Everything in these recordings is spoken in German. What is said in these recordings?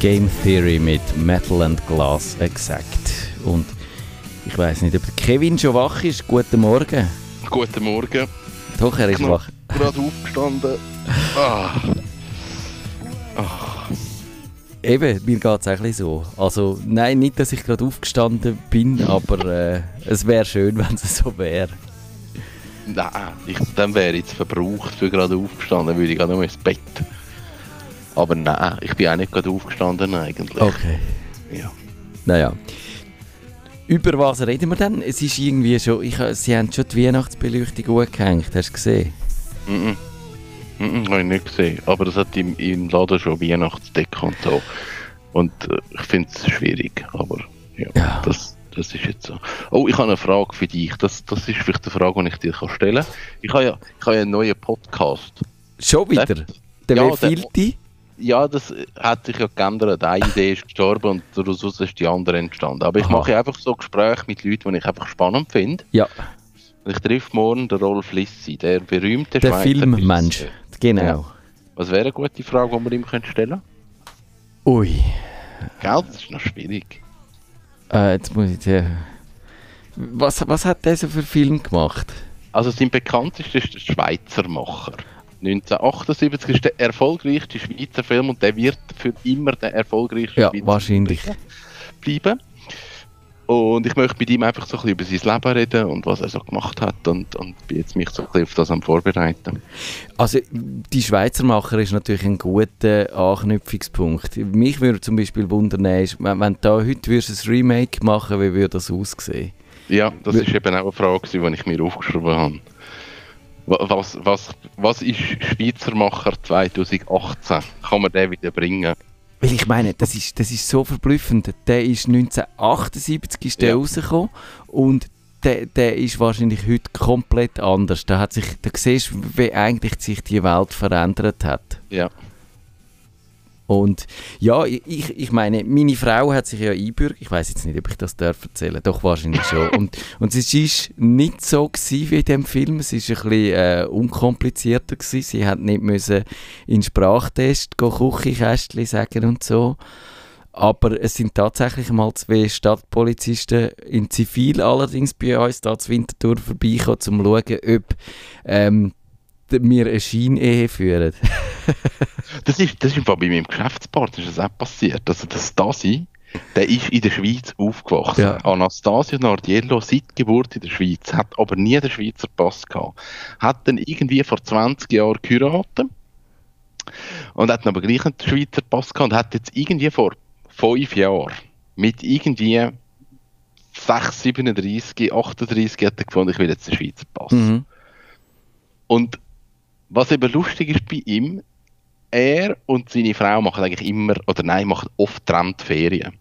Game Theory mit Metal and Glass Exact. Und ich weiß nicht, ob Kevin schon wach ist. Guten Morgen. Guten Morgen. Doch, er ist Ich wach. bin gerade aufgestanden. Ah. Eben, mir geht es eigentlich so. Also, nein, nicht, dass ich gerade aufgestanden bin, aber äh, es wäre schön, wenn es so wäre. Nein, ich, dann wäre ich jetzt verbraucht für gerade aufgestanden, würde ich gerade noch ins Bett. Aber nein, ich bin auch nicht gerade aufgestanden eigentlich. Okay. Ja. Naja. Über was reden wir denn? Es ist irgendwie schon, ich, sie haben schon die Weihnachtsbeleuchtung angehängt, hast du gesehen? Mhm. Mhm, habe ich nicht gesehen. Aber das hat im, im Laden schon Weihnachtsdecke und so. Und äh, ich finde es schwierig, aber ja, Ja. Das, das ist jetzt so. Oh, ich habe eine Frage für dich. Das, das ist vielleicht eine Frage, die ich dir kann stellen kann. Ich habe ja, ich habe ja einen neuen Podcast. Schon wieder? Der- Der Ja, Filti? Ja, das hat sich ja geändert. Eine Idee ist gestorben und daraus ist die andere entstanden. Aber ich Aha. mache einfach so Gespräche mit Leuten, die ich einfach spannend finde. Ja, ich treffe morgen den Rolf Lissi, der berühmte der Schweizer Filmmensch. Regisseur. Genau. Ja. Was wäre eine gute Frage, die wir ihm stellen Ui. Gell, das ist noch schwierig. Äh, jetzt muss ich dir... Was, was hat der so für Film gemacht? Also sein bekanntester ist der Schweizer Macher. 1978 ist der erfolgreichste Schweizer Film und der wird für immer der erfolgreichste Ja, Schweizer wahrscheinlich. Film bleiben. Und ich möchte mit ihm einfach so ein bisschen über sein Leben reden und was er so gemacht hat und, und bin jetzt mich so ein bisschen auf das am Vorbereiten. Also, die Schweizer Macher ist natürlich ein guter Anknüpfungspunkt. Mich würde zum Beispiel wundern, wenn, wenn du heute würdest ein Remake machen wie würde das aussehen? Ja, das ist eben auch eine Frage, die ich mir aufgeschrieben habe. Wa- Was, was, was ist Schweizer Macher 2018? Kann man den wieder bringen? Weil ich meine, das ist, das ist so verblüffend. Der ist 1978 ist der Ja. rausgekommen und der, der ist wahrscheinlich heute komplett anders. Da, hat sich, da siehst du, wie eigentlich sich die Welt verändert hat. Ja. Und ja, ich, ich meine, meine Frau hat sich ja einbürgert. Ich weiß jetzt nicht, ob ich das darf erzählen. Doch wahrscheinlich schon. und, und es ist nicht so gewesen wie in dem Film. Es ist ein bisschen äh, unkomplizierter gewesen. Sie hat nicht müssen in Sprachtest gehen, Küchenkästchen sagen und so. Aber es sind tatsächlich mal zwei Stadtpolizisten in Zivil allerdings bei uns da zu Winterthur vorbeigekommen, um zu schauen, ob ähm, wir eine Scheinehe führen. Das ist, das ist bei meinem Geschäftspartner ist das auch passiert. Also der Stasi, der ist in der Schweiz aufgewachsen. Ja. Anastasia Nardiello seit Geburt in der Schweiz, hat aber nie den Schweizer Pass gehabt. Hat dann irgendwie vor 20 Jahren geheiratet und hat dann aber gleich einen Schweizer Pass gehabt und hat jetzt irgendwie vor fünf Jahren mit irgendwie 6, 37, 38 hat er gefunden, ich will jetzt den Schweizer Pass. Mhm. Und was eben lustig ist bei ihm, er und seine Frau machen eigentlich immer, oder nein, machen oft getrennt Ferien.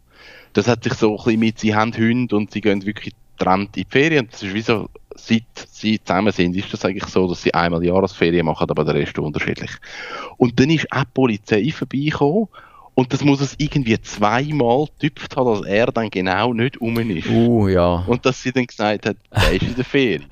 Das hat sich so ein bisschen mit, sie haben Hunde und sie gehen wirklich getrennt in die Ferien. Das ist wie so, seit sie zusammen sind, ist das eigentlich so, dass sie einmal Jahresferien machen, aber der Rest unterschiedlich. Und dann ist auch die Polizei vorbeigekommen und das muss es irgendwie zweimal getüpft haben, dass er dann genau nicht um ist. Uh, ja. Und dass sie dann gesagt hat, der ist in der Ferien.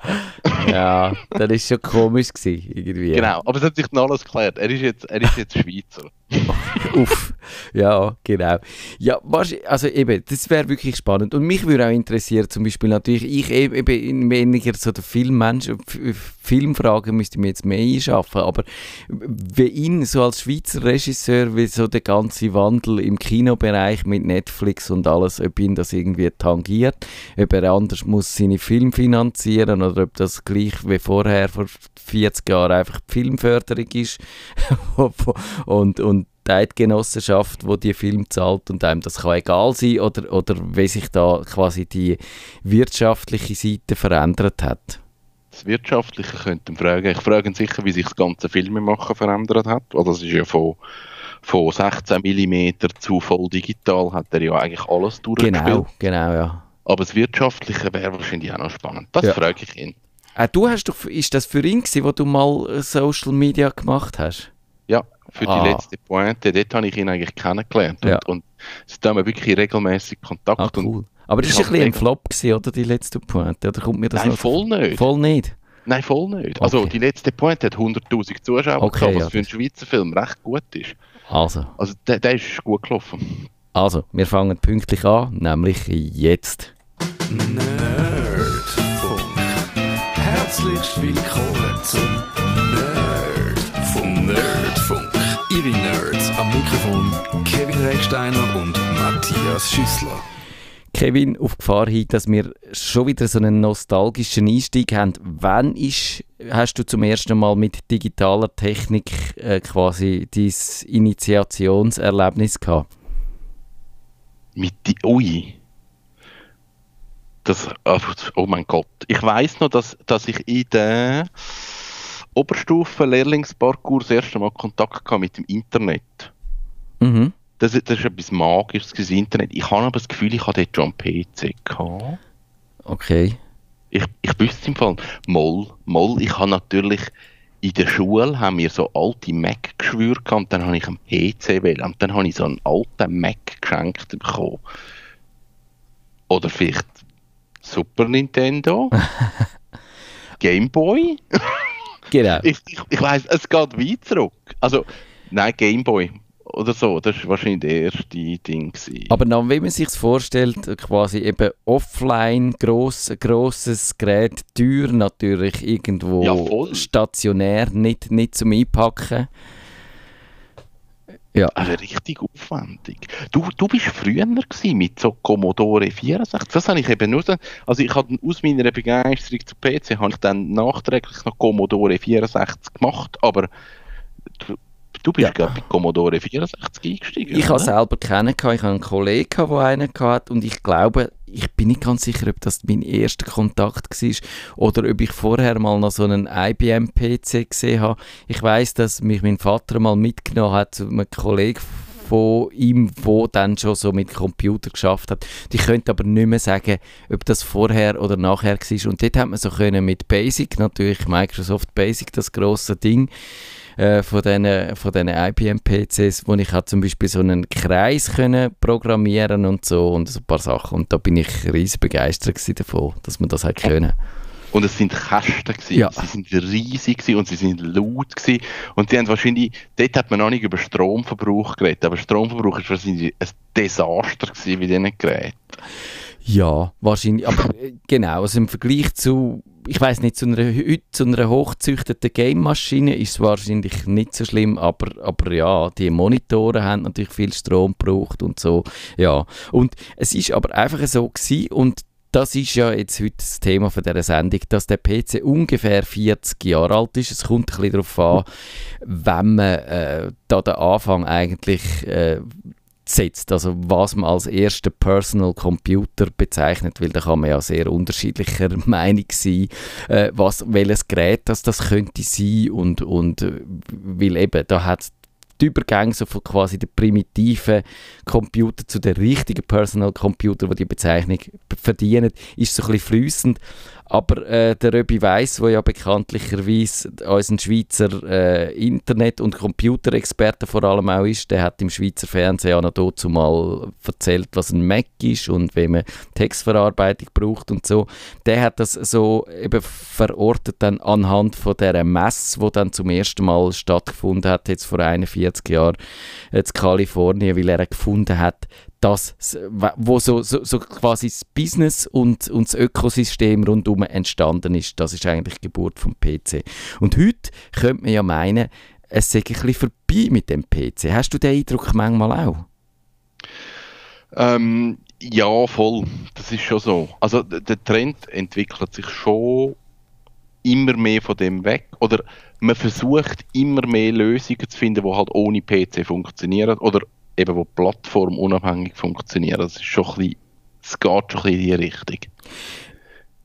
ja, das war schon komisch gewesen, irgendwie. Genau, aber es hat sich dann alles geklärt. Er ist jetzt, er ist jetzt Schweizer. Uff. Ja, genau. Ja, also eben, das wäre wirklich spannend. Und mich würde auch interessieren, zum Beispiel natürlich, ich eben eben weniger so der Filmmensch, F- Filmfragen müsste mir jetzt mehr einschaffen, aber wie ihn so als Schweizer Regisseur, wie so der ganze Wandel im Kinobereich mit Netflix und alles, ob ihn das irgendwie tangiert, ob er anders muss seine Filme finanzieren oder ob das gleich wie vorher vor 40 Jahren einfach die Filmförderung ist und, und die Eidgenossenschaft, wo die Film zahlt und einem das kann egal sein oder, oder wie sich da quasi die wirtschaftliche Seite verändert hat. Das Wirtschaftliche könnte man fragen. Ich frage ihn sicher, wie sich das ganze Filmemachen verändert hat. Weil das ist ja von, von 16 mm zu voll digital, hat er ja eigentlich alles durchgespielt. Genau, genau, ja. Aber das Wirtschaftliche wäre wahrscheinlich auch noch spannend. Das Ja. frage ich ihn. Äh, du hast doch, ist das für ihn gewesen, wo du mal Social Media gemacht hast? Für Ah. die letzte Pointe. Dort habe ich ihn eigentlich kennengelernt. Ja. Und, und da haben wir wirklich regelmäßig Kontakt. Ah, und cool. Aber das war ein bisschen ein Flop, gewesen, oder? Die letzte Pointe. Oder kommt mir das Nein, noch voll nicht. Voll nicht? Nein, voll nicht. Also Okay. die letzte Point hat 100'000 Zuschauer Okay, gehabt, was ja, für einen Schweizer Film recht gut ist. Also, Also der, der ist gut gelaufen. also, wir fangen pünktlich an, nämlich jetzt. Nerdfunk. Herzlich willkommen zum Nerdfunk. Nerdfunk. Ihre Nerds am Mikrofon Kevin Recksteiner und Matthias Schüssler. Kevin, auf Gefahr hin, dass wir schon wieder so einen nostalgischen Einstieg haben. Wann ist, hast du zum ersten Mal mit digitaler Technik äh, quasi dein Initiationserlebnis gehabt? Mit die Ui. Das, ah, oh mein Gott. Ich weiß noch, dass, dass ich in der Oberstufe Lehrlingsparcours das erste Mal Kontakt hatte mit dem Internet. Mhm. Das, das ist etwas Magisches, das Internet. Ich habe aber das Gefühl, ich hatte dort schon einen PC. Gehabt. Okay. Ich, ich wüsste im Fall, Moll, Moll, ich habe natürlich in der Schule haben wir so alte Mac geschwürt gehabt, und dann habe ich einen PC wählen und dann habe ich so einen alten Mac geschenkt bekommen. Oder vielleicht Super Nintendo, Game Boy. Genau. Ich, ich, ich weiß, es geht weit zurück. Also, nein, Game Boy oder so, das war wahrscheinlich der erste Ding. Gewesen. Aber dann, wie man sich vorstellt, quasi eben offline, gross, grosses Gerät, teuer natürlich, irgendwo Ja, stationär, nicht, nicht zum Einpacken. Ja, Also richtig aufwendig. Du, du bist früher gewesen mit so Commodore 64. Das habe ich eben nur also ich habe aus meiner Begeisterung zu PC habe ich dann nachträglich noch Commodore 64 gemacht, aber du, du bist Ja. ich bei Commodore 64 eingestiegen. ich habe selber kennen, ich habe einen Kollegen, der einen hatte und ich glaube, ich bin nicht ganz sicher, ob das mein erster Kontakt war oder ob ich vorher mal noch so einen IBM-PC gesehen habe. Ich weiß, dass mich mein Vater mal mitgenommen hat zu einem Kollegen von ihm, der dann schon so mit Computer geschafft hat. Ich könnte aber nicht mehr sagen, ob das vorher oder nachher war. Und dort hat man so können mit Basic, natürlich Microsoft Basic, das grosse Ding, äh, von diesen von diesen IBM-PCs, wo ich halt zum Beispiel so einen Kreis können programmieren und so und so ein paar Sachen. Und da bin ich riesig begeistert davon, dass man das halt können. Und es sind Kästen gewesen. Ja. Sie sind riesig gewesen und sie sind laut gewesen. Und die haben wahrscheinlich, dort hat man noch nicht über Stromverbrauch geredet, aber Stromverbrauch ist wahrscheinlich ein Desaster gewesen bei diesen Geräten. Ja, wahrscheinlich. Aber äh, genau, also im Vergleich zu, ich weiß nicht, zu einer, heute zu einer hochgezüchteten Game-Maschine ist es wahrscheinlich nicht so schlimm, aber, aber ja, die Monitore haben natürlich viel Strom gebraucht und so. Ja, und es ist aber einfach so gewesen und das ist ja jetzt heute das Thema von dieser Sendung, dass der PC ungefähr 40 Jahre alt ist. Es kommt ein bisschen darauf an, wenn man äh, da den Anfang eigentlich äh, setzt, also was man als ersten Personal Computer bezeichnet, weil da kann man ja sehr unterschiedlicher Meinung sein, äh, was, welches Gerät das, das könnte sein und, und äh, weil eben, da hat die Übergänge so von quasi der primitiven Computer zu der richtigen Personal Computer, wo die Bezeichnung verdienen, ist so ein bisschen fließend. Aber äh, der Röbi Weiss, der ja bekanntlicherweise unser Schweizer äh, Internet- und Computerexperte vor allem auch ist, der hat im Schweizer Fernsehen auch noch mal erzählt, was ein Mac ist und wie man Textverarbeitung braucht und so. Der hat das so eben verortet dann anhand von der Messe, die dann zum ersten Mal stattgefunden hat, jetzt vor 41 Jahren in Kalifornien, weil er gefunden hat, das, wo so, so, so quasi das Business und, und das Ökosystem rundum entstanden ist, das ist eigentlich die Geburt vom PC. Und heute könnte man ja meinen, es sei ein bisschen vorbei mit dem PC. Hast du den Eindruck manchmal auch? Ähm, ja, voll. Das ist schon so. Also der Trend entwickelt sich schon immer mehr von dem weg. Oder man versucht immer mehr Lösungen zu finden, die halt ohne PC funktionieren. Oder eben wo plattformunabhängig funktionieren. Das ist schon ein bisschen, es geht schon ein bisschen in die Richtung.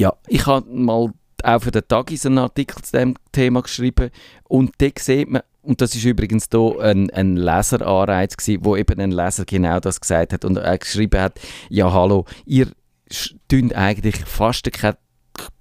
Ja, ich habe mal auch für den Tagis einen Artikel zu dem Thema geschrieben und da sieht man, und das ist übrigens hier ein, ein Leseranreiz gewesen, wo eben ein Leser genau das gesagt hat und er geschrieben hat, ja hallo, ihr tünt eigentlich fast kein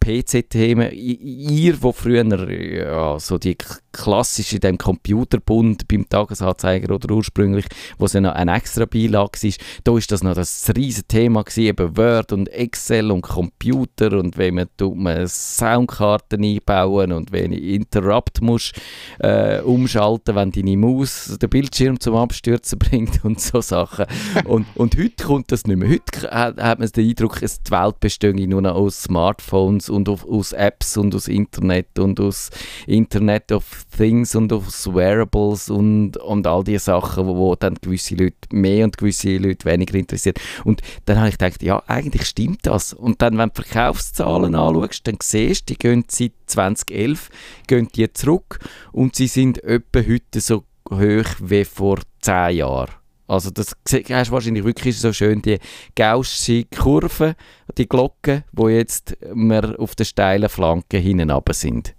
PC-Themen. Ihr, wo früher ja, so die klassische dem Computerbund beim Tagesanzeiger oder ursprünglich, wo es noch eine extra Beilage war, da war das noch das riesige Thema gewesen, Word und Excel und Computer und wenn man, man Soundkarten einbauen und wenn ich Interrupt muss äh, umschalten, wenn deine Maus den Bildschirm zum Abstürzen bringt und so Sachen. und, und heute kommt das nicht mehr. Heute hat, man den Eindruck, es die Welt bestehe nur noch aus Smartphones und auf, aus Apps und aus Internet und aus Internet of Things und aus Wearables und, und all diese Sachen, wo, wo dann gewisse Leute mehr und gewisse Leute weniger interessiert. Und dann habe ich gedacht, ja, eigentlich stimmt das. Und dann, wenn du Verkaufszahlen anschaust, dann siehst du, die gehen seit 2011 gehen die zurück und sie sind etwa heute so hoch wie vor 10 Jahren. Also das hast wahrscheinlich wirklich so schön die gaussche Kurve, die Glocken, wo jetzt wir auf den steilen Flanken hinten sind.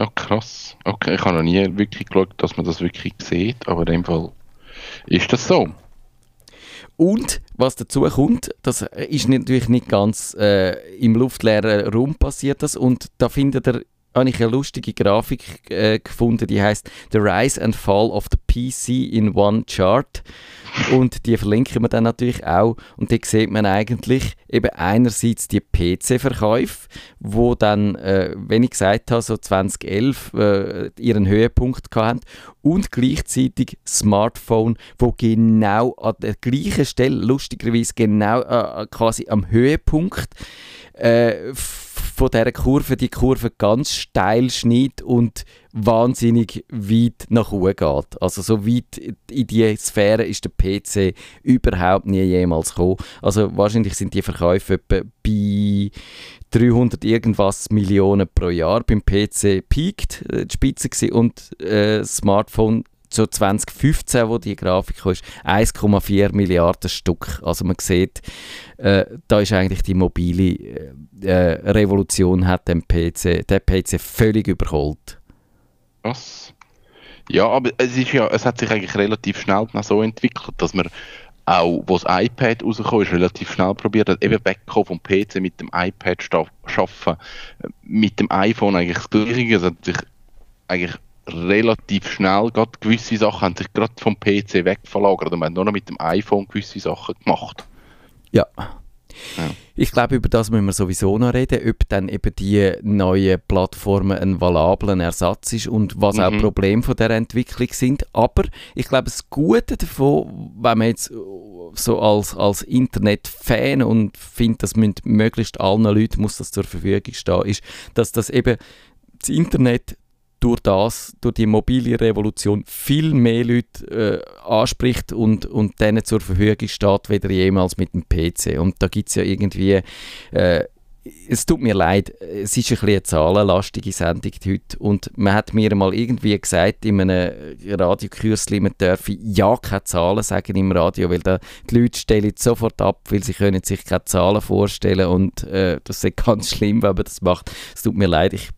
Oh, krass. Okay, ich habe noch nie wirklich geschaut, dass man das wirklich sieht, aber in dem Fall ist das so. Und was dazu kommt, das ist natürlich nicht ganz äh, im luftleeren Raum passiert das und da findet ihr habe ich eine lustige Grafik äh, gefunden, die heißt The Rise and Fall of the PC in One Chart. Und die verlinken wir dann natürlich auch. Und da sieht man eigentlich eben einerseits die PC-Verkäufe, wo dann, äh, wenn ich gesagt habe, so 2011 äh, ihren Höhepunkt hatten. Und gleichzeitig Smartphone, wo genau an der gleichen Stelle, lustigerweise genau äh, quasi am Höhepunkt, äh, von dieser Kurve die Kurve ganz steil schneidet und wahnsinnig weit nach oben geht. Also so weit in die Sphäre ist der PC überhaupt nie jemals gekommen. Also wahrscheinlich sind die Verkäufe etwa bei 300 irgendwas Millionen pro Jahr beim PC peaked, äh, die Spitze gewesen, und äh, Smartphone so 2015, wo die Grafik kam, 1,4 Milliarden Stück. Also man sieht, äh, da ist eigentlich die mobile äh, äh Revolution hat den PC, den PC völlig überholt. Was? Ja, aber es ist ja, es hat sich eigentlich relativ schnell so entwickelt, dass man auch, wo das iPad rausgekommen ist, relativ schnell probiert hat, eben wegzukommen vom PC mit dem iPad zu arbeiten, mit dem iPhone eigentlich das Gleiche. Es hat sich eigentlich relativ schnell, gerade gewisse Sachen haben sich gerade vom PC wegverlagert und man hat nur noch mit dem iPhone gewisse Sachen gemacht. Ja. ja. Ich glaube, über das müssen wir sowieso noch reden, ob dann eben die neuen Plattformen ein valabler Ersatz ist und was mhm. auch Probleme von der Entwicklung sind. Aber ich glaube, das Gute davon, wenn man jetzt so als, als Internet-Fan und findet, dass möglichst allen Leuten muss das zur Verfügung stehen, ist, dass das eben das Internet durch das, durch die mobile Revolution viel mehr Leute äh, anspricht und, und denen zur Verfügung steht, weder jemals mit dem PC. Und da gibt es ja irgendwie, äh, es tut mir leid, es ist ein bisschen eine zahlenlastige Sendung heute und man hat mir mal irgendwie gesagt in einem Radiokürzli, man dürfe ja keine Zahlen sagen im Radio, weil da die Leute stellen sofort ab, weil sie können sich keine Zahlen vorstellen und äh, das ist ganz schlimm, wenn man das macht. Es tut mir leid, ich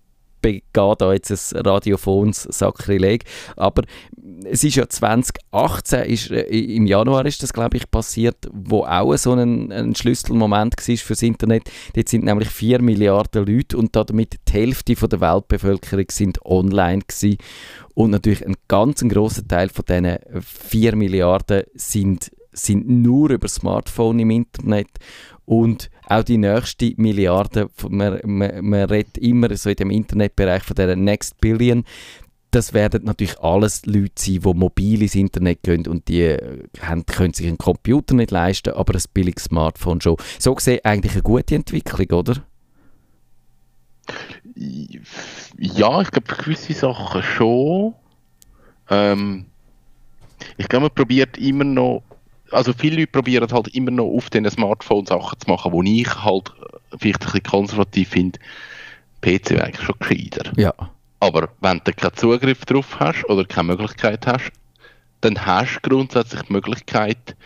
begehe da jetzt ein radiophons Sakrileg. Aber es ist ja 2018, ist, äh, im Januar ist das, glaube ich, passiert, wo auch so ein, ein Schlüsselmoment war fürs Internet. Dort sind nämlich 4 Milliarden Leute und damit die Hälfte der Weltbevölkerung sind online gewesen. Und natürlich ein ganz ein grosser Teil von diesen 4 Milliarden sind, sind nur über Smartphone im Internet und auch die nächste Milliarde, man, man, man redet immer so in dem Internetbereich von der Next Billion, das werden natürlich alles Leute sein, die mobil ins Internet gehen und die äh, haben, können sich einen Computer nicht leisten, aber ein billiges Smartphone schon. So gesehen eigentlich eine gute Entwicklung, oder? Ja, ich glaube, gewisse Sachen schon. Ähm, ich glaube, man probiert immer noch also viele Leute probieren halt immer noch auf diesen Smartphones Sachen zu machen, wo ich halt vielleicht ein bisschen konservativ finde. PC wäre eigentlich schon gescheiter. Ja. Aber wenn du keinen Zugriff drauf hast oder keine Möglichkeit hast, dann hast du grundsätzlich die Möglichkeit,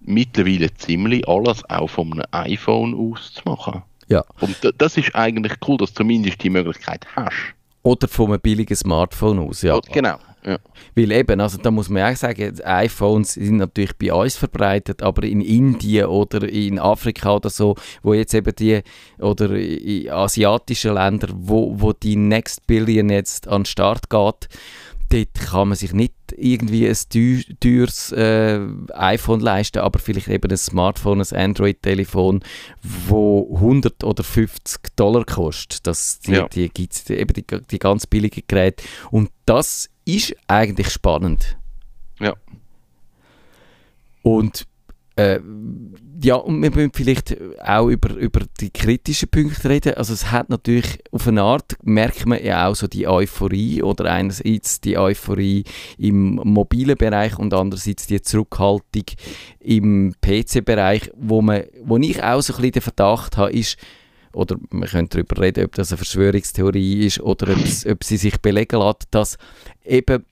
mittlerweile ziemlich alles auch von einem iPhone aus zu machen. Ja. Und das ist eigentlich cool, dass du zumindest die Möglichkeit hast. Oder von einem billigen Smartphone aus, ja. Genau. Ja. Weil eben, also da muss man auch sagen, iPhones sind natürlich bei uns verbreitet, aber in Indien oder in Afrika oder so, wo jetzt eben die, oder in asiatischen Ländern, wo, wo die Next Billion jetzt an den Start geht, dort kann man sich nicht irgendwie ein teu- teures äh, iPhone leisten, aber vielleicht eben ein Smartphone, ein Android-Telefon, wo 100 oder 50 Dollar kostet. Das, die Ja. die gibt es eben die, die ganz billigen Geräte. Und das ist eigentlich spannend. Ja. Und äh, ja, und wir müssen vielleicht auch über, über die kritischen Punkte reden. Also es hat natürlich, auf eine Art merkt man ja auch so die Euphorie oder einerseits die Euphorie im mobilen Bereich und andererseits die Zurückhaltung im PC-Bereich, wo, man, wo ich auch so ein bisschen den Verdacht habe, ist, oder man könnte darüber reden, ob das eine Verschwörungstheorie ist oder ob, sie sich belegen lässt, dass eben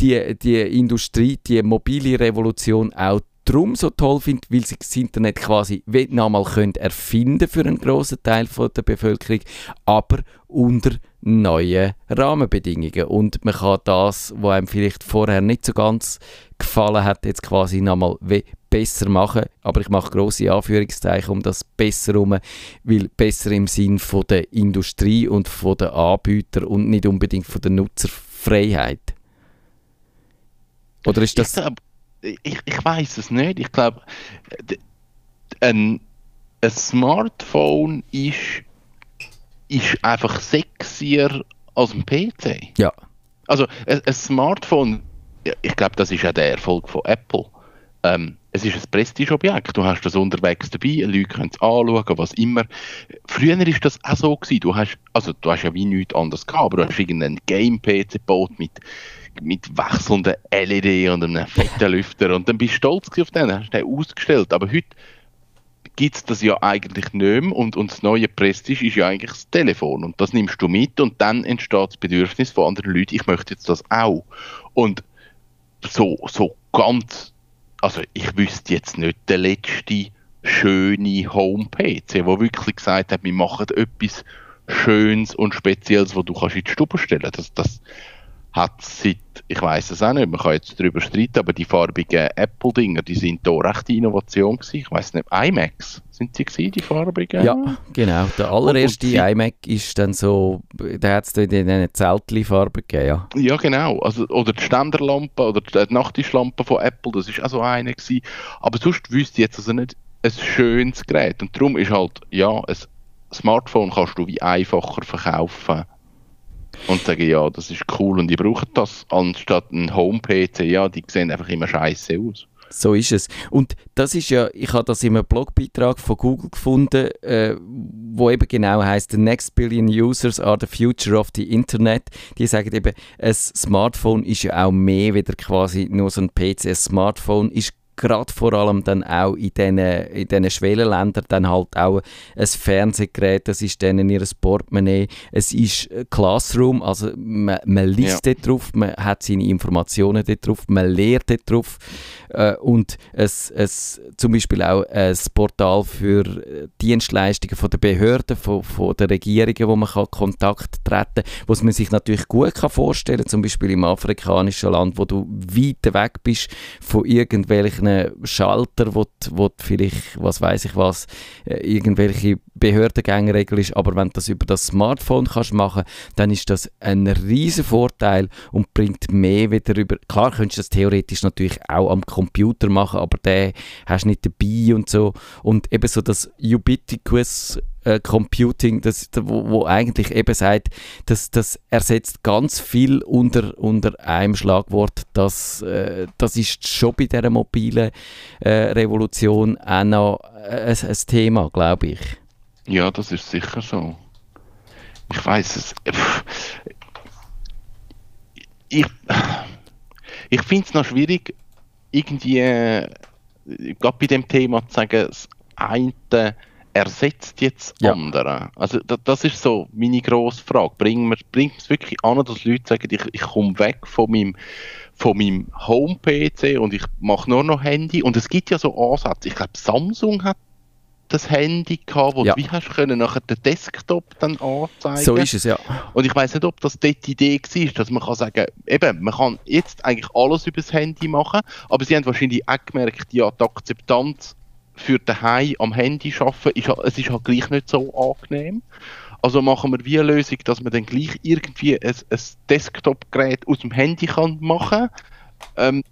die, die Industrie, die mobile Revolution auch darum so toll findet, weil sie das Internet quasi noch mal können erfinden für einen grossen Teil von der Bevölkerung, aber unter neuen Rahmenbedingungen. Und man kann das, was einem vielleicht vorher nicht so ganz gefallen hat, jetzt quasi nochmal besser machen. Aber ich mache grosse Anführungszeichen um das besser herum, weil besser im Sinn von der Industrie und von den Anbietern und nicht unbedingt von der Nutzerfreiheit. Oder ist Ich, das... glaub, ich, ich weiß es nicht. Ich glaube, ein, ein Smartphone ist, ist einfach sexier als ein PC. Ja. Also ein, ein Smartphone, ich glaube, das ist ja der Erfolg von Apple. Ähm, es ist ein Prestigeobjekt. Du hast das unterwegs dabei, Leute können es anschauen, was immer. Früher war das auch so gewesen. Du hast, also du hast ja wie nichts anderes gehabt, aber du hast irgendeinen Game-PC gebaut mit, mit wechselnden LED und einem fetten Lüfter und dann bist du stolz auf den, hast den ausgestellt. Aber heute gibt es das ja eigentlich nicht mehr und, und das neue Prestige ist ja eigentlich das Telefon und das nimmst du mit und dann entsteht das Bedürfnis von anderen Leuten, ich möchte jetzt das auch. Und so, so ganz, also ich wüsste jetzt nicht der letzte schöne Home-PC, wo wirklich gesagt hat, wir machen etwas Schönes und Spezielles, wo du kannst in die Stube stellen. Das, das hat seit, ich weiß es auch nicht, man kann jetzt darüber streiten, aber die farbigen Apple-Dinger, die sind da recht die Innovation gewesen. Ich weiß nicht, iMacs, sind sie gewesen, die farbigen? Ja, genau. Der allererste Und- und iMac ist dann so, da hat es in diesen Zeltli-Farben gegeben, ja. Ja, genau. Also, oder die Ständerlampe oder die Nachttischlampe von Apple, das ist auch so eine gewesen. Aber sonst wüsste ich jetzt also nicht ein schönes Gerät. Und darum ist halt, ja, ein Smartphone kannst du wie einfacher verkaufen und sagen, ja, das ist cool und die brauchen das, anstatt ein Home-PC, ja, die sehen einfach immer scheiße aus. So ist es. Und das ist ja, ich habe das in einem Blogbeitrag von Google gefunden, äh, wo eben genau heißt, the next billion users are the future of the Internet. Die sagen eben, ein Smartphone ist ja auch mehr wieder quasi nur so ein PC. Ein Smartphone ist gerade vor allem dann auch in diesen in diesen Schwellenländern dann halt auch ein Fernsehgerät, das ist dann ihr Portemonnaie, es ist Classroom, also man, man liest dort drauf, man hat seine Informationen dort drauf, man lehrt dort drauf äh, und es, es zum Beispiel auch ein Portal für Dienstleistungen von der Behörden, von, von der Regierungen, wo man kann Kontakt treten kann, was man sich natürlich gut kann vorstellen zum Beispiel im afrikanischen Land, wo du weit weg bist von irgendwelchen Schalter, wo, du- wo du vielleicht, was weiß ich was, äh, irgendwelche Behördengängeregel ist, aber wenn du das über das Smartphone kannst machen, dann ist das ein riesen Vorteil und bringt mehr wieder über. Klar könntest du das theoretisch natürlich auch am Computer machen, aber den hast du nicht dabei und so. Und eben so das Ubiquitous äh, Computing, das, wo, wo eigentlich eben sagt, das, das ersetzt ganz viel unter, unter einem Schlagwort. Das, äh, das ist schon bei dieser mobilen äh, Revolution auch noch äh, ein, ein Thema, glaube ich. Ja, das ist sicher so. Ich weiß es. Ich, ich finde es noch schwierig, irgendwie, äh, gerade bei dem Thema zu sagen, das eine ersetzt jetzt Ja. andere. Also da, das ist so meine grosse Frage. Bringt es wirklich an, dass Leute sagen, ich, ich komme weg von meinem, von meinem Home-PC und ich mache nur noch Handy? Und es gibt ja so Ansätze. Ich glaube, Samsung hat das Handy gehabt, wo Ja. du wie hast können nachher den Desktop dann anzeigen. So ist es, ja. Und ich weiß nicht, ob das dort die Idee war, dass man kann sagen, eben, man kann jetzt eigentlich alles über das Handy machen, aber sie haben wahrscheinlich auch gemerkt, ja, die Akzeptanz für daheim am Handy arbeiten, ist, es ist halt gleich nicht so angenehm. Also machen wir wie eine Lösung, dass man dann gleich irgendwie ein, ein Desktop-Gerät aus dem Handy kann machen ähm,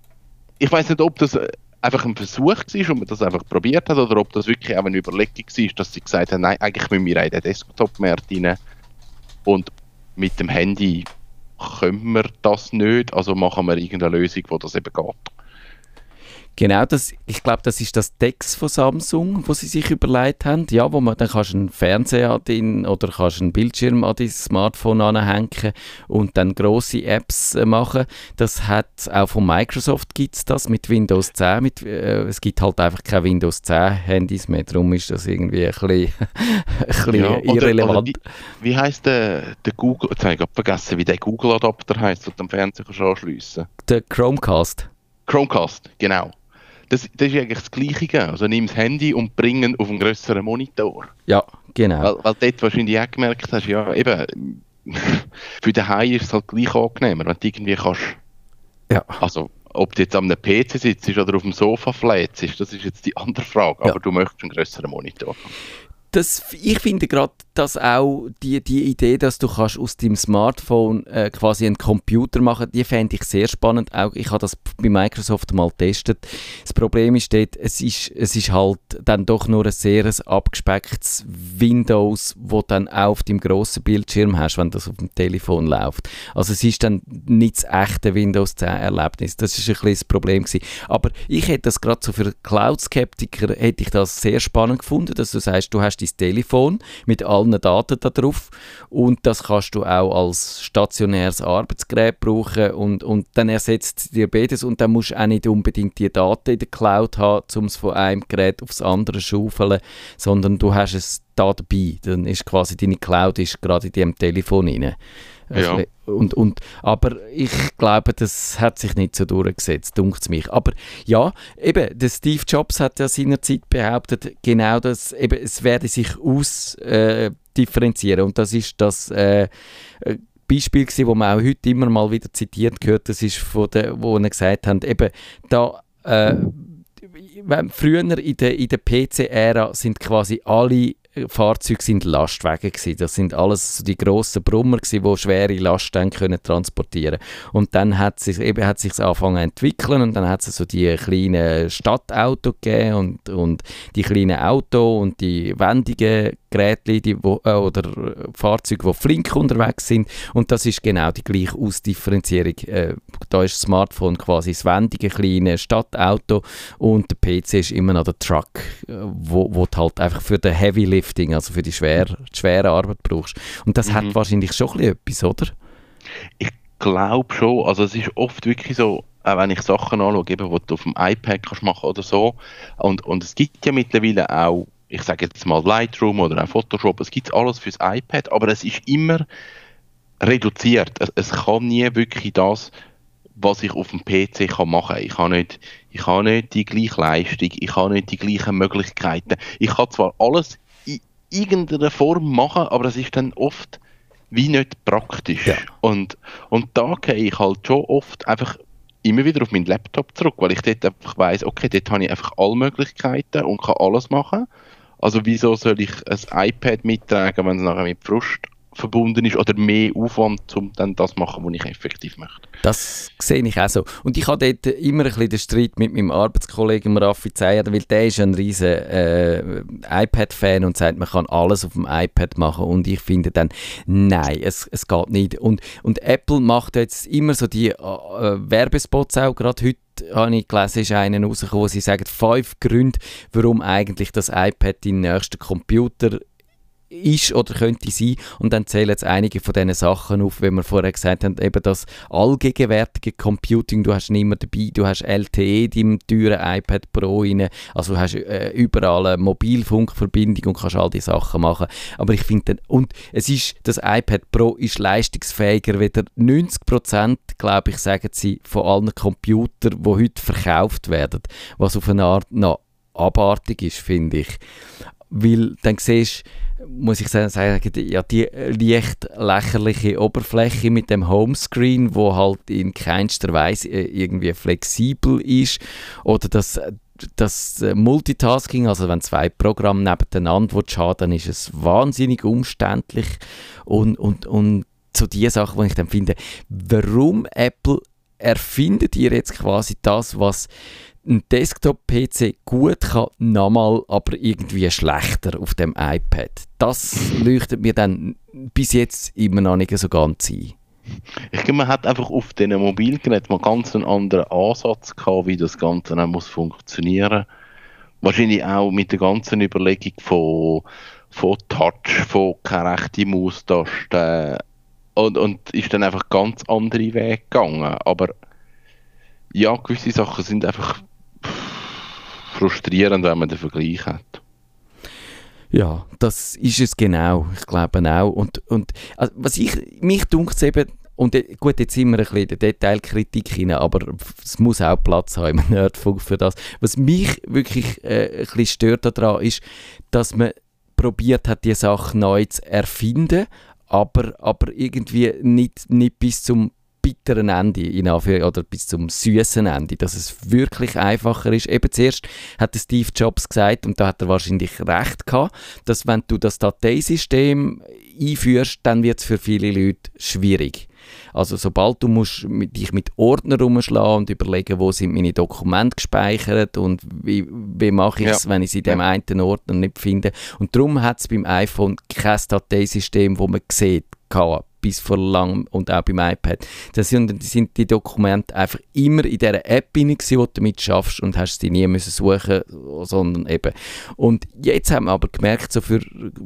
Ich weiß nicht, ob das äh, einfach ein Versuch war und man das einfach probiert hat oder ob das wirklich auch eine Überlegung war, dass sie gesagt haben, nein, eigentlich müssen wir in den Desktop-Markt rein und mit dem Handy können wir das nicht, also machen wir irgendeine Lösung, wo das eben geht. Genau, das, ich glaube, das ist das Dex von Samsung, wo sie sich überlegt haben. Ja, wo man dann kannst du einen Fernseher an den, oder kannst einen Bildschirm an dein Smartphone anhängen und dann große Apps äh, machen. Das hat auch von Microsoft gibt's das mit Windows 10. Mit, äh, es gibt halt einfach keine Windows 10 Handys mehr, darum ist das irgendwie ein bisschen, ein bisschen Ja, oder- irrelevant. oder wie, wie heißt der, der Google, jetzt habe ich vergessen, wie der Google-Adapter heißt, den du am Fernseher kannst anschliessen Der Chromecast. Chromecast, genau. Das, das ist eigentlich das Gleiche. Also nimm das Handy und bring ihn auf einen grösseren Monitor. Ja, genau. Weil, weil dort wahrscheinlich auch gemerkt hast, ja, eben, für den Hai ist es halt gleich angenehmer, wenn du irgendwie kannst, Ja. also ob du jetzt am PC sitzt oder auf dem Sofa flätst, das ist jetzt die andere Frage, Ja. aber du möchtest einen grösseren Monitor. Das, ich finde gerade, dass auch die, die Idee, dass du kannst aus deinem Smartphone äh, quasi einen Computer machen, die fände ich sehr spannend. Auch ich habe das bei Microsoft mal getestet. Das Problem ist dort, es ist, es ist halt dann doch nur ein sehr abgespecktes Windows, wo dann auch auf dem grossen Bildschirm hast, wenn das auf dem Telefon läuft. Also es ist dann nicht das echte Windows 10 Erlebnis. Das ist ein bisschen das Problem gewesen. Aber ich hätte das gerade so für Cloud-Skeptiker hätte ich das sehr spannend gefunden, dass du sagst, du hast dein Telefon mit allen Daten da drauf und das kannst du auch als stationäres Arbeitsgerät brauchen und, und dann ersetzt dir beides und dann musst du auch nicht unbedingt die Daten in der Cloud haben, um es von einem Gerät aufs andere schaufeln, sondern du hast es da dabei. Dann ist quasi deine Cloud ist gerade in deinem Telefon rein. Ja. Also, Und, und, aber ich glaube, das hat sich nicht so durchgesetzt, dunkt mich. Aber ja, eben, der Steve Jobs hat ja seinerzeit behauptet, genau das, eben, es werde sich ausdifferenzieren. Äh, differenzieren. und das ist das äh, äh, Beispiel gewesen, wo man auch heute immer mal wieder zitiert gehört, das ist von der, wo er gesagt hat, eben, da äh, früher in der, in der PC-Ära sind quasi alle Fahrzeuge sind Lastwagen gewesen. Das sind alles so die grossen Brummer gewesen, die schwere Lasten können transportieren. Und dann hat sich eben hat sich angefangen zu entwickeln und dann hat es so die kleinen Stadtauto gegeben und, und die kleinen Auto und die wendigen Geräte, die wo, äh, oder äh, Fahrzeuge, die flink unterwegs sind. Und das ist genau die gleiche Ausdifferenzierung. Äh, da ist das Smartphone quasi das wendige kleine Stadtauto und der PC ist immer noch der Truck, äh, wo, wo du halt einfach für den Heavy Lifting, also für die schwere, schwere Arbeit brauchst. Und das hat Mhm. wahrscheinlich schon ein bisschen etwas, oder? Ich glaube schon. Also es ist oft wirklich so, auch wenn ich Sachen anschaue, eben, die du auf dem iPad kannst machen oder so. Und, und es gibt ja mittlerweile auch, ich sage jetzt mal Lightroom oder auch Photoshop, es gibt alles fürs iPad, aber es ist immer reduziert. Es, es kann nie wirklich das, was ich auf dem PC kann machen kann. Ich habe nicht, ich habe nicht die gleiche Leistung, ich habe nicht die gleichen Möglichkeiten. Ich kann zwar alles in irgendeiner Form machen, aber es ist dann oft wie nicht praktisch. Ja. Und, und da gehe ich halt schon oft einfach immer wieder auf meinen Laptop zurück, weil ich dort einfach weiss, okay, dort habe ich einfach alle Möglichkeiten und kann alles machen. Also wieso soll ich ein iPad mittragen, wenn es nachher mit Frust verbunden ist oder mehr Aufwand, um dann das zu machen, was ich effektiv möchte. Das sehe ich auch so. Und ich habe dort immer ein bisschen den Streit mit meinem Arbeitskollegen Raffi Zeyer, weil der ist ein riesen äh, iPad-Fan und sagt, man kann alles auf dem iPad machen. Und ich finde dann, nein, es, es geht nicht. Und, und Apple macht jetzt immer so die äh, äh, Werbespots auch, gerade heute habe ich gelesen, ist einer rausgekommen, wo sie sagen, fünf Gründe, warum eigentlich das iPad dein nächster Computer ist oder könnte sein. Und dann zählen jetzt einige von diesen Sachen auf, wie wir vorher gesagt haben, eben das allgegenwärtige Computing, du hast ihn immer dabei, du hast LTE deinem teuren iPad Pro rein, also hast äh, überall eine Mobilfunkverbindung und kannst all die Sachen machen. Aber ich finde, und es ist, das iPad Pro ist leistungsfähiger, wieder 90% glaube ich, sagen sie, von allen Computern, die heute verkauft werden, was auf eine Art noch abartig ist, finde ich. Weil dann siehst muss ich sagen, ja, die leicht lächerliche Oberfläche mit dem Homescreen, wo halt in keinster Weise äh, irgendwie flexibel ist. Oder das das Multitasking, also wenn zwei Programme nebeneinander haben, dann ist es wahnsinnig umständlich. Und, und, und so die Sachen, wo ich dann finde, warum Apple erfindet ihr jetzt quasi das, was ein Desktop-PC gut kann, nochmal aber irgendwie schlechter auf dem iPad. Das leuchtet mir dann bis jetzt immer noch nicht so ganz ein. Ich glaube, man hat einfach auf diesen Mobilgeräten mal ganz einen anderen Ansatz gehabt, wie das Ganze dann muss funktionieren. Wahrscheinlich auch mit der ganzen Überlegung von, von Touch, von keine rechte Maustaste und, und ist dann einfach ganz andere Wege gegangen. Aber ja, gewisse Sachen sind einfach frustrierend, wenn man den Vergleich hat. Ja, das ist es genau. Ich glaube auch. Und, und also was ich, mich dunkt eben, und gut, jetzt sind wir ein bisschen in der Detailkritik hinein, aber es muss auch Platz haben im Nerdfunk für das. Was mich wirklich äh, ein bisschen stört daran ist, dass man probiert hat, die Sache neu zu erfinden, aber, aber irgendwie nicht, nicht bis zum bitteren Ende in oder bis zum süßen Ende, dass es wirklich einfacher ist. Eben zuerst hat Steve Jobs gesagt, und da hat er wahrscheinlich recht gehabt, dass wenn du das Dateisystem einführst, dann wird es für viele Leute schwierig. Also sobald du musst dich mit Ordner umschlagen und überlegen, wo sind meine Dokumente gespeichert und wie, wie mache ich es, ja. wenn ich sie in dem ja. einen Ordner nicht finde. Und darum hat es beim iPhone kein Dateisystem, wo man sieht, kann bis vor langem und auch beim iPad. Das sind, sind die Dokumente einfach immer in dieser App drin, die du damit schaffst und hast sie nie müssen suchen, sondern eben. Und jetzt haben wir aber gemerkt, so für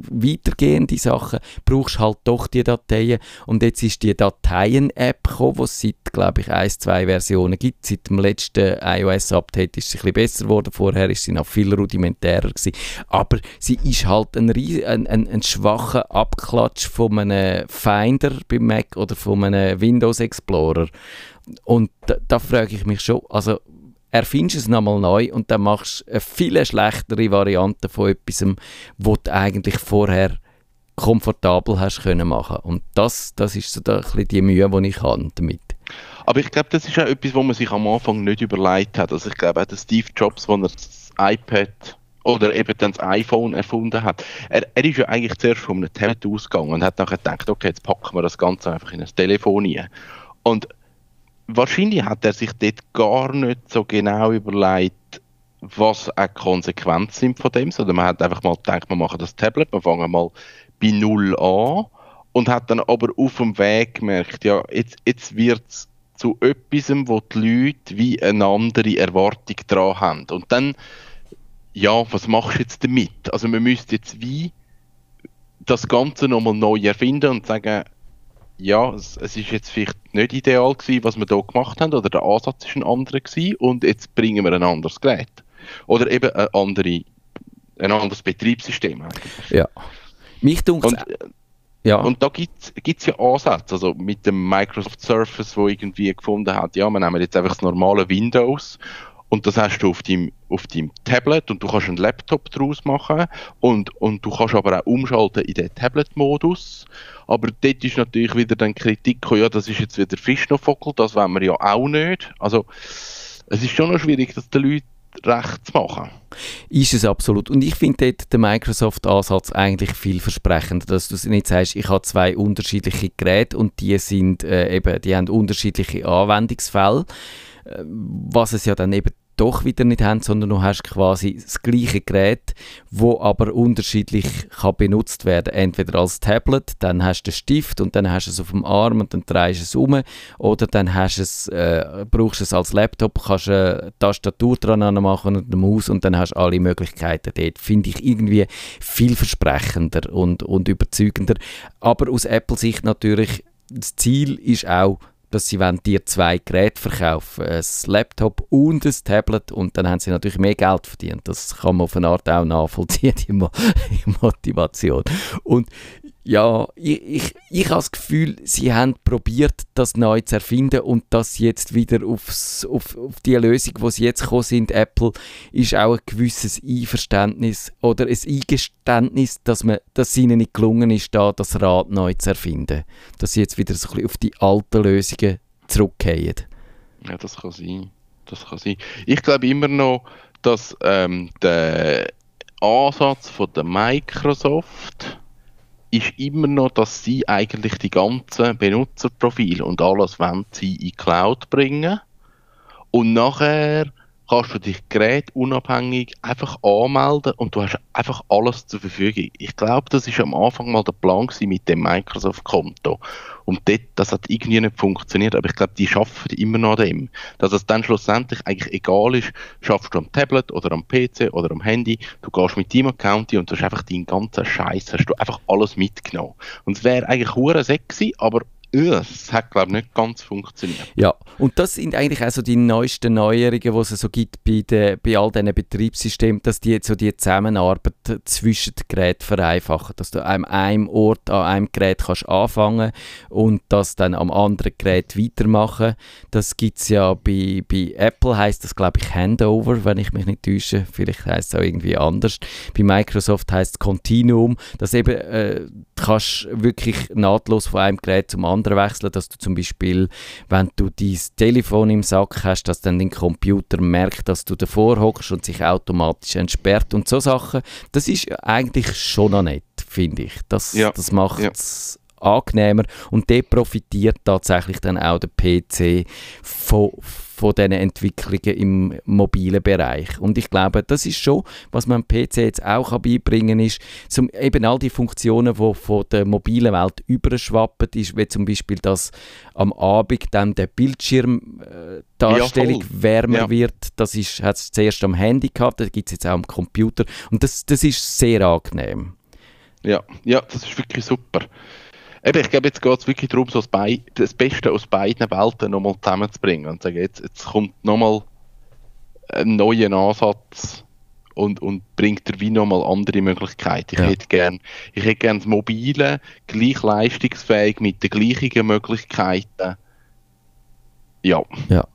weitergehende Sachen brauchst du halt doch die Dateien und jetzt ist die Dateien-App gekommen, die es seit, glaube ich, ein, zwei Versionen gibt. Seit dem letzten iOS-Update ist sie ein bisschen besser geworden, vorher ist sie noch viel rudimentärer gewesen. Aber sie ist halt ein, ein, ein, ein schwacher Abklatsch von einem Finder Reader beim Mac oder von einem Windows Explorer. Und da, da frage ich mich schon, also erfindest es nochmal neu und dann machst du eine viel schlechtere Variante von etwas, was du eigentlich vorher komfortabel hast können machen. Und das, das ist so da ein die Mühe, die ich habe damit. Aber ich glaube, das ist auch etwas, was man sich am Anfang nicht überlegt hat. Also ich glaube auch der Steve Jobs, als er das iPad oder eben dann das iPhone erfunden hat. Er, er ist ja eigentlich zuerst von einem Tablet ausgegangen und hat nachher gedacht, okay, jetzt packen wir das Ganze einfach in ein Telefon rein. Und wahrscheinlich hat er sich dort gar nicht so genau überlegt, was auch Konsequenzen sind von dem, sondern man hat einfach mal gedacht, wir machen das Tablet, wir fangen mal bei Null an und hat dann aber auf dem Weg gemerkt, ja, jetzt, jetzt wird es zu etwas, wo die Leute wie eine andere Erwartung dran haben. Und dann ja, was machst du jetzt damit? Also man müsste jetzt wie das Ganze nochmal neu erfinden und sagen, ja, es, es ist jetzt vielleicht nicht ideal gewesen, was wir hier gemacht haben, oder der Ansatz ist ein anderer gewesen, und jetzt bringen wir ein anderes Gerät. Oder eben ein, andere, ein anderes Betriebssystem. Eigentlich. Ja. Mich dunkt und, ja. und da gibt es ja Ansätze, also mit dem Microsoft Surface, wo irgendwie gefunden hat, ja, wir nehmen jetzt einfach das normale Windows und das hast du auf deinem, auf deinem Tablet und du kannst einen Laptop daraus machen und, und du kannst aber auch umschalten in den Tablet-Modus. Aber dort ist natürlich wieder dann Kritik, ja, das ist jetzt wieder Fischnofockel, das wollen wir ja auch nicht. Also es ist schon noch schwierig, das den Leuten recht zu machen. Ist es absolut. Und ich finde dort den Microsoft-Ansatz eigentlich vielversprechender, dass du nicht sagst, ich habe zwei unterschiedliche Geräte und die sind äh, eben, die haben unterschiedliche Anwendungsfälle, äh, was es ja dann eben doch wieder nicht haben, sondern du hast quasi das gleiche Gerät, wo aber unterschiedlich kann benutzt werden. Entweder als Tablet, dann hast du den Stift und dann hast du es auf dem Arm und dann drehst du es um, oder dann hast es, äh, brauchst du es als Laptop, kannst eine Tastatur dran machen und eine Maus und dann hast du alle Möglichkeiten dort. Finde ich irgendwie vielversprechender und, und überzeugender. Aber aus Apple-Sicht natürlich, das Ziel ist auch, dass sie dir zwei Geräte verkaufen, ein Laptop und ein Tablet und dann haben sie natürlich mehr Geld verdient. Das kann man auf eine Art auch nachvollziehen, die, die Motivation. Und Ja, ich, ich, ich habe das Gefühl, sie haben probiert, das neu zu erfinden und das jetzt wieder aufs, auf, auf die Lösung, wo sie jetzt gekommen sind, Apple, ist auch ein gewisses Einverständnis oder ein Eingeständnis, dass, man, dass es ihnen nicht gelungen ist, da das Rad neu zu erfinden. Dass sie jetzt wieder so ein bisschen auf die alten Lösungen zurückkehren. Ja, das kann sein. Das kann sein. Ich glaube immer noch, dass ähm, der Ansatz von der Microsoft ist immer noch, dass sie eigentlich die ganzen Benutzerprofile und alles wollen sie in die Cloud bringen. Und nachher kannst du dich gerätunabhängig einfach anmelden und du hast einfach alles zur Verfügung. Ich glaube, das ist am Anfang mal der Plan mit dem Microsoft-Konto. Und dort, das hat irgendwie nicht funktioniert, aber ich glaube, die arbeiten immer noch dem. Dass es dann schlussendlich eigentlich egal ist, schaffst du am Tablet oder am PC oder am Handy, du gehst mit deinem Account und du hast einfach deinen ganzen Scheiß, hast du einfach alles mitgenommen. Und es wäre eigentlich hure sexy, aber es hat, glaube ich, nicht ganz funktioniert. Ja, und das sind eigentlich auch so die neuesten Neuerungen, die es so gibt bei, den, bei all diesen Betriebssystemen, dass die so die Zusammenarbeit zwischen den Geräten vereinfachen, dass du an einem Ort, an einem Gerät kannst anfangen und das dann am anderen Gerät weitermachen. Das gibt es ja bei, bei Apple, heißt das glaube ich Handover, wenn ich mich nicht täusche, vielleicht heißt es auch irgendwie anders. Bei Microsoft heißt es Continuum, dass eben äh, kannst wirklich nahtlos von einem Gerät zum anderen anderen wechseln, dass du zum Beispiel, wenn du dein Telefon im Sack hast, dass dann dein Computer merkt, dass du davor hockst und sich automatisch entsperrt und so Sachen. Das ist eigentlich schon noch nett, finde ich. Das, ja. das macht es. Angenehmer und der profitiert tatsächlich dann auch der PC von, von diesen Entwicklungen im mobilen Bereich. Und ich glaube, das ist schon, was man am PC jetzt auch beibringen kann, ist, zum, eben all die Funktionen, die von der mobilen Welt überschwappen, ist, wie zum Beispiel, dass am Abend dann der Bildschirmdarstellung äh, wärmer ja. wird. Das hat es zuerst am Handy gehabt, das gibt es jetzt auch am Computer. Und das, das ist sehr angenehm. Ja, ja, das ist wirklich super. Eben, ich glaube, jetzt geht es wirklich darum, so das, Be das Beste aus beiden Welten nochmal zusammenzubringen und sagen, jetzt, jetzt kommt nochmal ein neuer Ansatz und, und bringt dir wie nochmal andere Möglichkeiten. Ich ja. hätte gern, ich hätte gern das Mobile gleich leistungsfähig mit den gleichen Möglichkeiten. Ja. ja.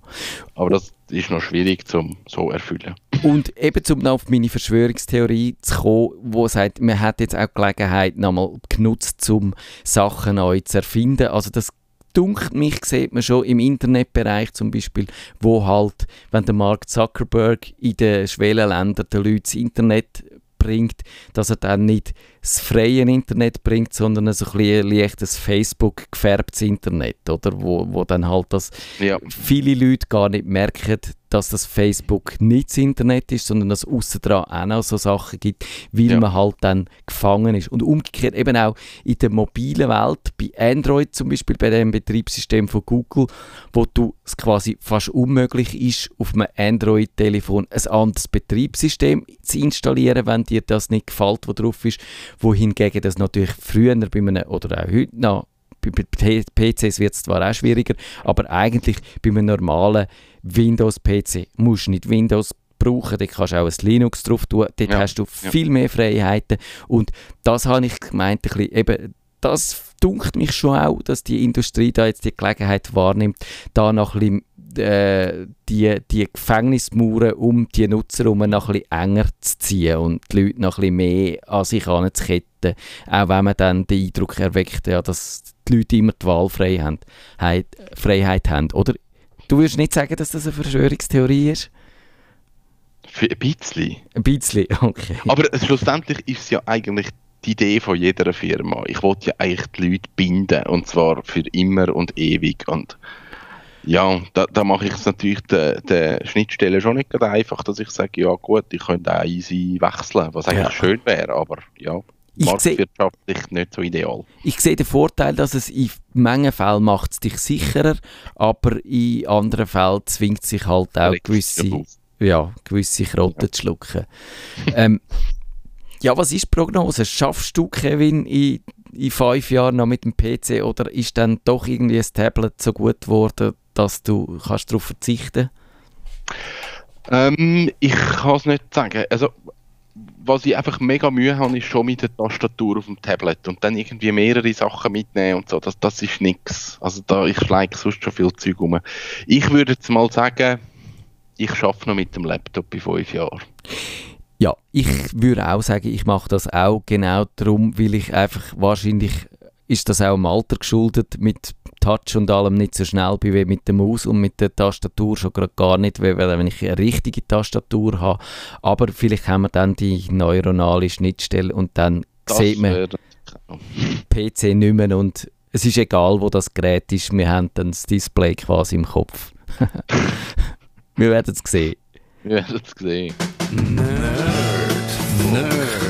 Aber das ist noch schwierig zum so erfüllen. Und eben, um auf meine Verschwörungstheorie zu kommen, wo sagt, man hat jetzt auch Gelegenheit nochmal genutzt, um Sachen neu zu erfinden. Also das dunkelt mich, sieht man schon im Internetbereich zum Beispiel, wo halt, wenn der Mark Zuckerberg in den Schwellenländern den Leuten das Internet bringt, dass er dann nicht das freie Internet bringt, sondern ein, so ein leichtes Facebook gefärbtes Internet, oder? Wo, wo dann halt das ja. viele Leute gar nicht merken, dass das Facebook nicht das Internet ist, sondern dass es aussen dran auch noch so Sachen gibt, weil ja. man halt dann gefangen ist. Und umgekehrt eben auch in der mobilen Welt, bei Android zum Beispiel, bei dem Betriebssystem von Google, wo du es quasi fast unmöglich ist, auf einem Android-Telefon ein anderes Betriebssystem zu installieren, wenn dir das nicht gefällt, wo drauf ist, wohingegen das natürlich früher bei einem, oder auch heute noch, bei PCs wird es zwar auch schwieriger, aber eigentlich bei einem normalen Windows-PC musst du nicht Windows brauchen, dort kannst du auch ein Linux drauf tun, dort ja, hast du viel ja. mehr Freiheiten. Und das habe ich gemeint, ein bisschen, eben, das dunkelt mich schon auch, dass die Industrie da jetzt die Gelegenheit wahrnimmt, da noch ein bisschen äh, die, die Gefängnismauern um die Nutzer herum noch ein bisschen enger zu ziehen und die Leute noch ein bisschen mehr an sich anzuketten, auch wenn man dann den Eindruck erweckt, ja, dass die Leute immer die Wahlfreiheit Freiheit haben. Oder du würdest nicht sagen, dass das eine Verschwörungstheorie ist? Für ein bisschen. Ein bisschen, okay. Aber schlussendlich ist es ja eigentlich die Idee von jeder Firma. Ich wollte ja eigentlich die Leute binden und zwar für immer und ewig und ja, da, da mache ich es natürlich der, der Schnittstelle schon nicht einfach, dass ich sage, ja gut, ich könnte auch easy wechseln, was eigentlich ja. schön wäre, aber ja, marktwirtschaftlich nicht so ideal. Ich sehe den Vorteil, dass es in Mengen Fällen macht es dich sicherer, aber in anderen Fällen zwingt sich halt auch gewisse, ja, gewisse Krotten ja. zu schlucken. ähm, ja, was ist die Prognose? Schaffst du, Kevin, in, in fünf Jahren noch mit dem PC oder ist dann doch irgendwie ein Tablet so gut geworden, dass du kannst darauf verzichten ähm, Ich kann es nicht sagen. Also, was ich einfach mega Mühe habe, ist schon mit der Tastatur auf dem Tablet und dann irgendwie mehrere Sachen mitnehmen und so. Das, das ist nix. Also da, ich schleike sonst schon viel Zeug rum. Ich würde jetzt mal sagen, ich schaffe noch mit dem Laptop in fünf Jahren. Ja, ich würde auch sagen, ich mache das auch genau darum, weil ich einfach wahrscheinlich ist das auch im Alter geschuldet, mit Touch und allem nicht so schnell bin wie mit der Maus und mit der Tastatur schon gerade gar nicht, weil wenn ich eine richtige Tastatur habe. Aber vielleicht haben wir dann die neuronale Schnittstelle und dann Das sieht man PC nicht mehr und es ist egal, wo das Gerät ist, wir haben dann das Display quasi im Kopf. wir werden es sehen. Wir werden es sehen. Nerd. Nerdfunk.